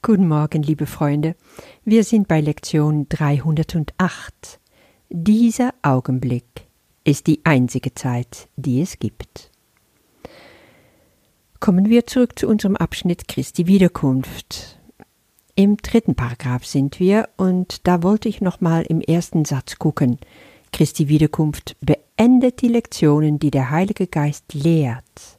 Guten Morgen, liebe Freunde. Wir sind bei Lektion 308. Dieser Augenblick ist die einzige Zeit, die es gibt. Kommen wir zurück zu unserem Abschnitt Christi Wiederkunft. Im dritten Paragraph sind wir und da wollte ich nochmal im ersten Satz gucken. Christi Wiederkunft beendet die Lektionen, die der Heilige Geist lehrt.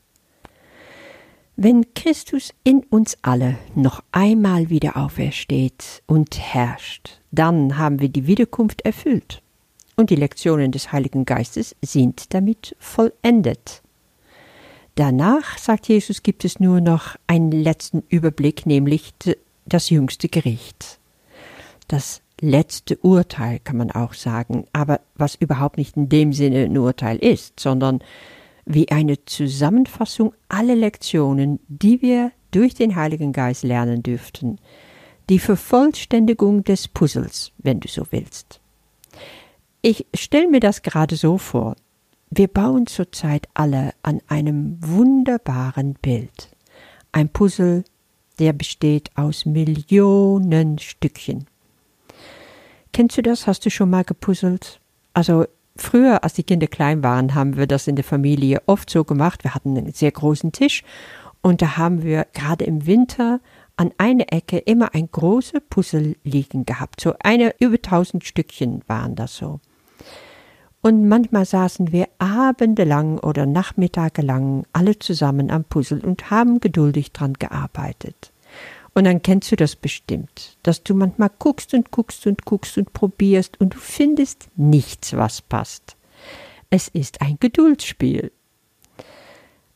Wenn Christus in uns alle noch einmal wieder aufersteht und herrscht, dann haben wir die Wiederkunft erfüllt. Und die Lektionen des Heiligen Geistes sind damit vollendet. Danach, sagt Jesus, gibt es nur noch einen letzten Überblick, nämlich das jüngste Gericht. Das letzte Urteil kann man auch sagen, aber was überhaupt nicht in dem Sinne ein Urteil ist, sondern wie eine Zusammenfassung aller Lektionen, die wir durch den Heiligen Geist lernen dürften, die Vervollständigung des Puzzles, wenn du so willst. Ich stelle mir das gerade so vor. Wir bauen zurzeit alle an einem wunderbaren Bild. Ein Puzzle, der besteht aus Millionen Stückchen. Kennst du das? Hast du schon mal gepuzzelt? Also Früher, als die Kinder klein waren, haben wir das in der Familie oft so gemacht. Wir hatten einen sehr großen Tisch und da haben wir gerade im Winter an einer Ecke immer ein großer Puzzle liegen gehabt. So eine über tausend Stückchen waren das so. Und manchmal saßen wir abendelang oder nachmittagelang alle zusammen am Puzzle und haben geduldig dran gearbeitet. Und dann kennst du das bestimmt, dass du manchmal guckst und guckst und guckst und probierst und du findest nichts, was passt. Es ist ein Geduldsspiel.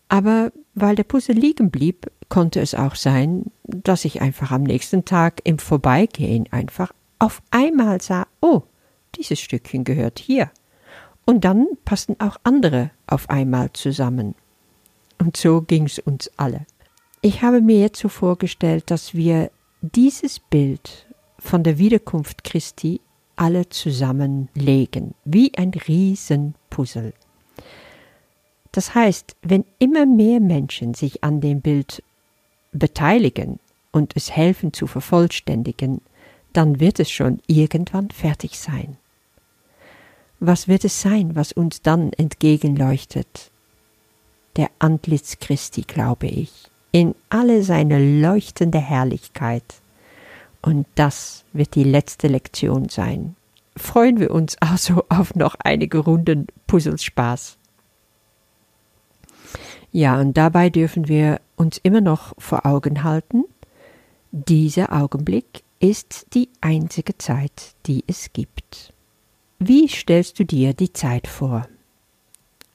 Aber weil der Puzzle liegen blieb, konnte es auch sein, dass ich einfach am nächsten Tag im Vorbeigehen einfach auf einmal sah, oh, dieses Stückchen gehört hier. Und dann passten auch andere auf einmal zusammen. Und so ging's uns alle. Ich habe mir jetzt so vorgestellt, dass wir dieses Bild von der Wiederkunft Christi alle zusammenlegen, wie ein Riesenpuzzle. Das heißt, wenn immer mehr Menschen sich an dem Bild beteiligen und es helfen zu vervollständigen, dann wird es schon irgendwann fertig sein. Was wird es sein, was uns dann entgegenleuchtet? Der Antlitz Christi, glaube ich in alle seine leuchtende Herrlichkeit. Und das wird die letzte Lektion sein. Freuen wir uns also auf noch einige Runden Puzzlespaß. Ja, und dabei dürfen wir uns immer noch vor Augen halten, dieser Augenblick ist die einzige Zeit, die es gibt. Wie stellst du dir die Zeit vor?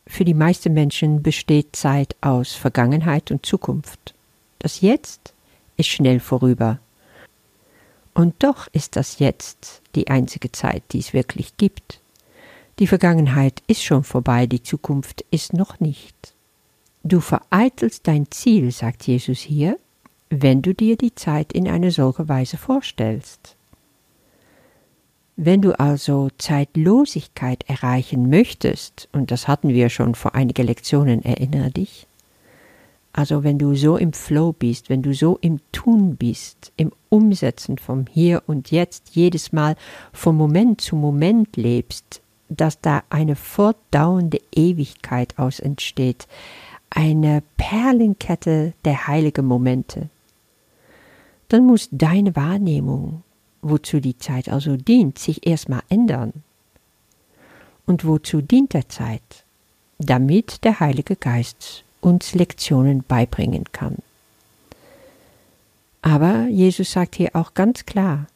Für die meisten Menschen besteht Zeit aus Vergangenheit und Zukunft. Das Jetzt ist schnell vorüber. Und doch ist das Jetzt die einzige Zeit, die es wirklich gibt. Die Vergangenheit ist schon vorbei, die Zukunft ist noch nicht. Du vereitelst dein Ziel, sagt Jesus hier, wenn du dir die Zeit in eine solche Weise vorstellst. Wenn du also Zeitlosigkeit erreichen möchtest, und das hatten wir schon vor einigen Lektionen, erinnere dich, also wenn du so im Flow bist, wenn du so im Tun bist, im Umsetzen vom Hier und Jetzt, jedes Mal von Moment zu Moment lebst, dass da eine fortdauernde Ewigkeit aus entsteht, eine Perlenkette der heiligen Momente, dann muss deine Wahrnehmung wozu die Zeit also dient, sich erstmal ändern. Und wozu dient der Zeit? Damit der Heilige Geist uns Lektionen beibringen kann. Aber Jesus sagt hier auch ganz klar,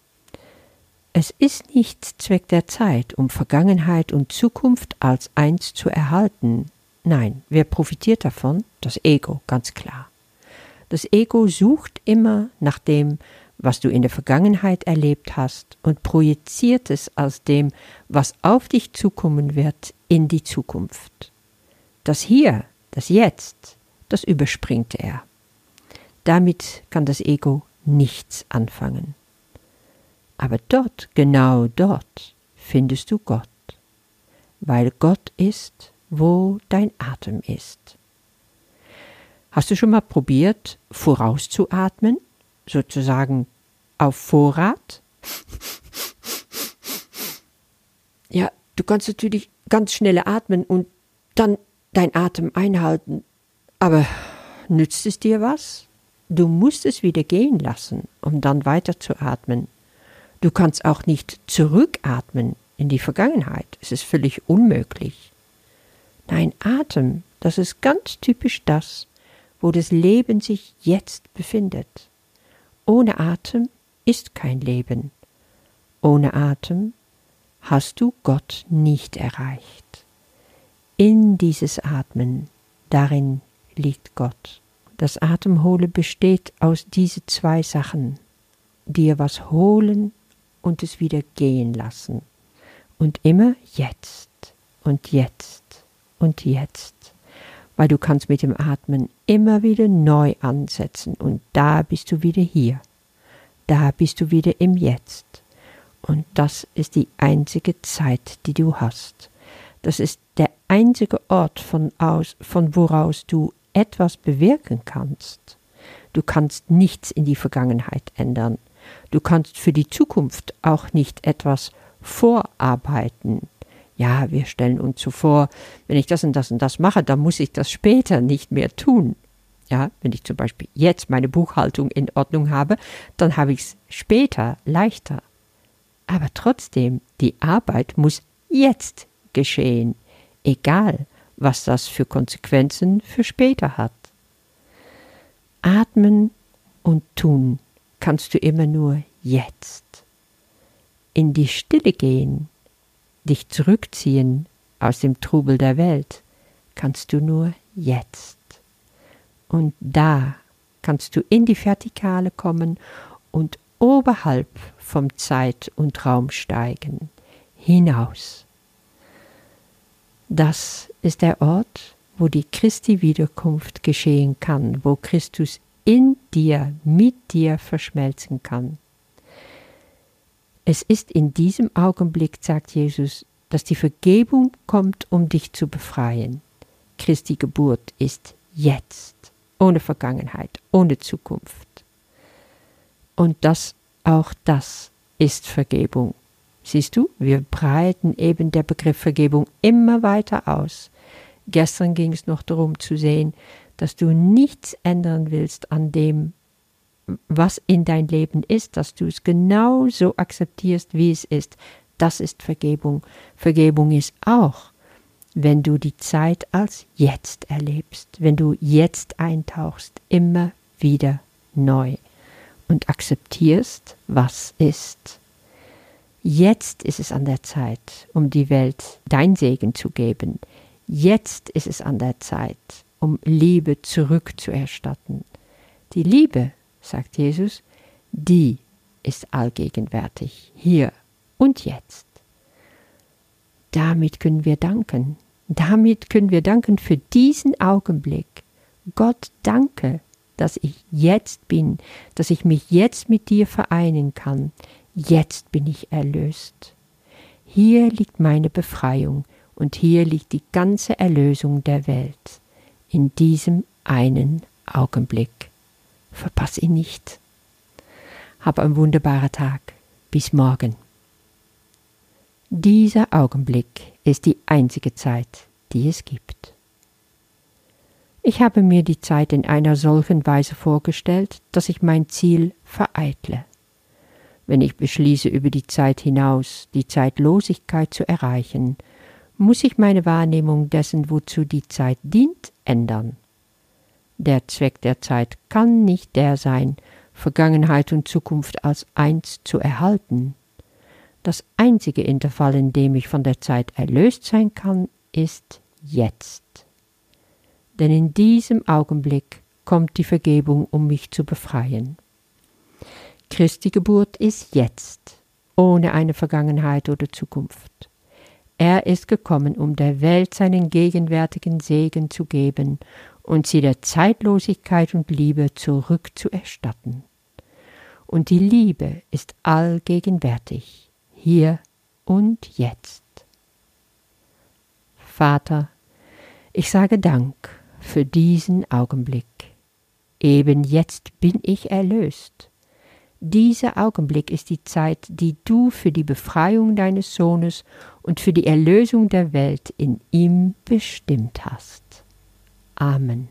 es ist nicht Zweck der Zeit, um Vergangenheit und Zukunft als eins zu erhalten. Nein, wer profitiert davon? Das Ego, ganz klar. Das Ego sucht immer nach dem, was du in der Vergangenheit erlebt hast und projiziert es aus dem, was auf dich zukommen wird, in die Zukunft. Das Hier, das Jetzt, das überspringt er. Damit kann das Ego nichts anfangen. Aber dort, genau dort, findest du Gott, weil Gott ist, wo dein Atem ist. Hast du schon mal probiert, vorauszuatmen, sozusagen auf Vorrat. Ja, du kannst natürlich ganz schnell atmen und dann dein Atem einhalten. Aber nützt es dir was? Du musst es wieder gehen lassen, um dann weiter zu atmen. Du kannst auch nicht zurückatmen in die Vergangenheit. Es ist völlig unmöglich. Nein, Atem, das ist ganz typisch das, wo das Leben sich jetzt befindet. Ohne Atem ist kein Leben. Ohne Atem hast du Gott nicht erreicht. In dieses Atmen, darin liegt Gott. Das Atemhole besteht aus diese zwei Sachen, dir was holen und es wieder gehen lassen. Und immer jetzt und jetzt und jetzt, weil du kannst mit dem Atmen immer wieder neu ansetzen und da bist du wieder hier. Da bist du wieder im Jetzt. Und das ist die einzige Zeit, die du hast. Das ist der einzige Ort, von, aus, von woraus du etwas bewirken kannst. Du kannst nichts in die Vergangenheit ändern. Du kannst für die Zukunft auch nicht etwas vorarbeiten. Ja, wir stellen uns so vor, wenn ich das und das und das mache, dann muss ich das später nicht mehr tun. Ja, wenn ich zum Beispiel jetzt meine Buchhaltung in Ordnung habe, dann habe ich es später leichter. Aber trotzdem, die Arbeit muss jetzt geschehen, egal was das für Konsequenzen für später hat. Atmen und tun kannst du immer nur jetzt. In die Stille gehen, dich zurückziehen aus dem Trubel der Welt, kannst du nur jetzt. Und da kannst du in die Vertikale kommen und oberhalb vom Zeit und Raum steigen, hinaus. Das ist der Ort, wo die Christi Wiederkunft geschehen kann, wo Christus in dir, mit dir verschmelzen kann. Es ist in diesem Augenblick, sagt Jesus, dass die Vergebung kommt, um dich zu befreien. Christi Geburt ist jetzt ohne Vergangenheit, ohne Zukunft. Und das, auch das ist Vergebung. Siehst du, wir breiten eben der Begriff Vergebung immer weiter aus. Gestern ging es noch darum zu sehen, dass du nichts ändern willst an dem, was in dein Leben ist, dass du es genau so akzeptierst, wie es ist. Das ist Vergebung. Vergebung ist auch wenn du die Zeit als jetzt erlebst, wenn du jetzt eintauchst, immer wieder neu und akzeptierst, was ist. Jetzt ist es an der Zeit, um die Welt dein Segen zu geben. Jetzt ist es an der Zeit, um Liebe zurückzuerstatten. Die Liebe, sagt Jesus, die ist allgegenwärtig, hier und jetzt. Damit können wir danken. Damit können wir danken für diesen Augenblick. Gott danke, dass ich jetzt bin, dass ich mich jetzt mit dir vereinen kann. Jetzt bin ich erlöst. Hier liegt meine Befreiung und hier liegt die ganze Erlösung der Welt. In diesem einen Augenblick. Verpass ihn nicht. Hab einen wunderbaren Tag. Bis morgen. Dieser Augenblick ist die einzige Zeit, die es gibt. Ich habe mir die Zeit in einer solchen Weise vorgestellt, dass ich mein Ziel vereitle. Wenn ich beschließe, über die Zeit hinaus die Zeitlosigkeit zu erreichen, muss ich meine Wahrnehmung dessen, wozu die Zeit dient, ändern. Der Zweck der Zeit kann nicht der sein, Vergangenheit und Zukunft als eins zu erhalten, das einzige Intervall, in dem ich von der Zeit erlöst sein kann, ist jetzt. Denn in diesem Augenblick kommt die Vergebung, um mich zu befreien. Christi Geburt ist jetzt, ohne eine Vergangenheit oder Zukunft. Er ist gekommen, um der Welt seinen gegenwärtigen Segen zu geben und sie der Zeitlosigkeit und Liebe zurückzuerstatten. Und die Liebe ist allgegenwärtig hier und jetzt. Vater, ich sage Dank für diesen Augenblick. Eben jetzt bin ich erlöst. Dieser Augenblick ist die Zeit, die du für die Befreiung deines Sohnes und für die Erlösung der Welt in ihm bestimmt hast. Amen.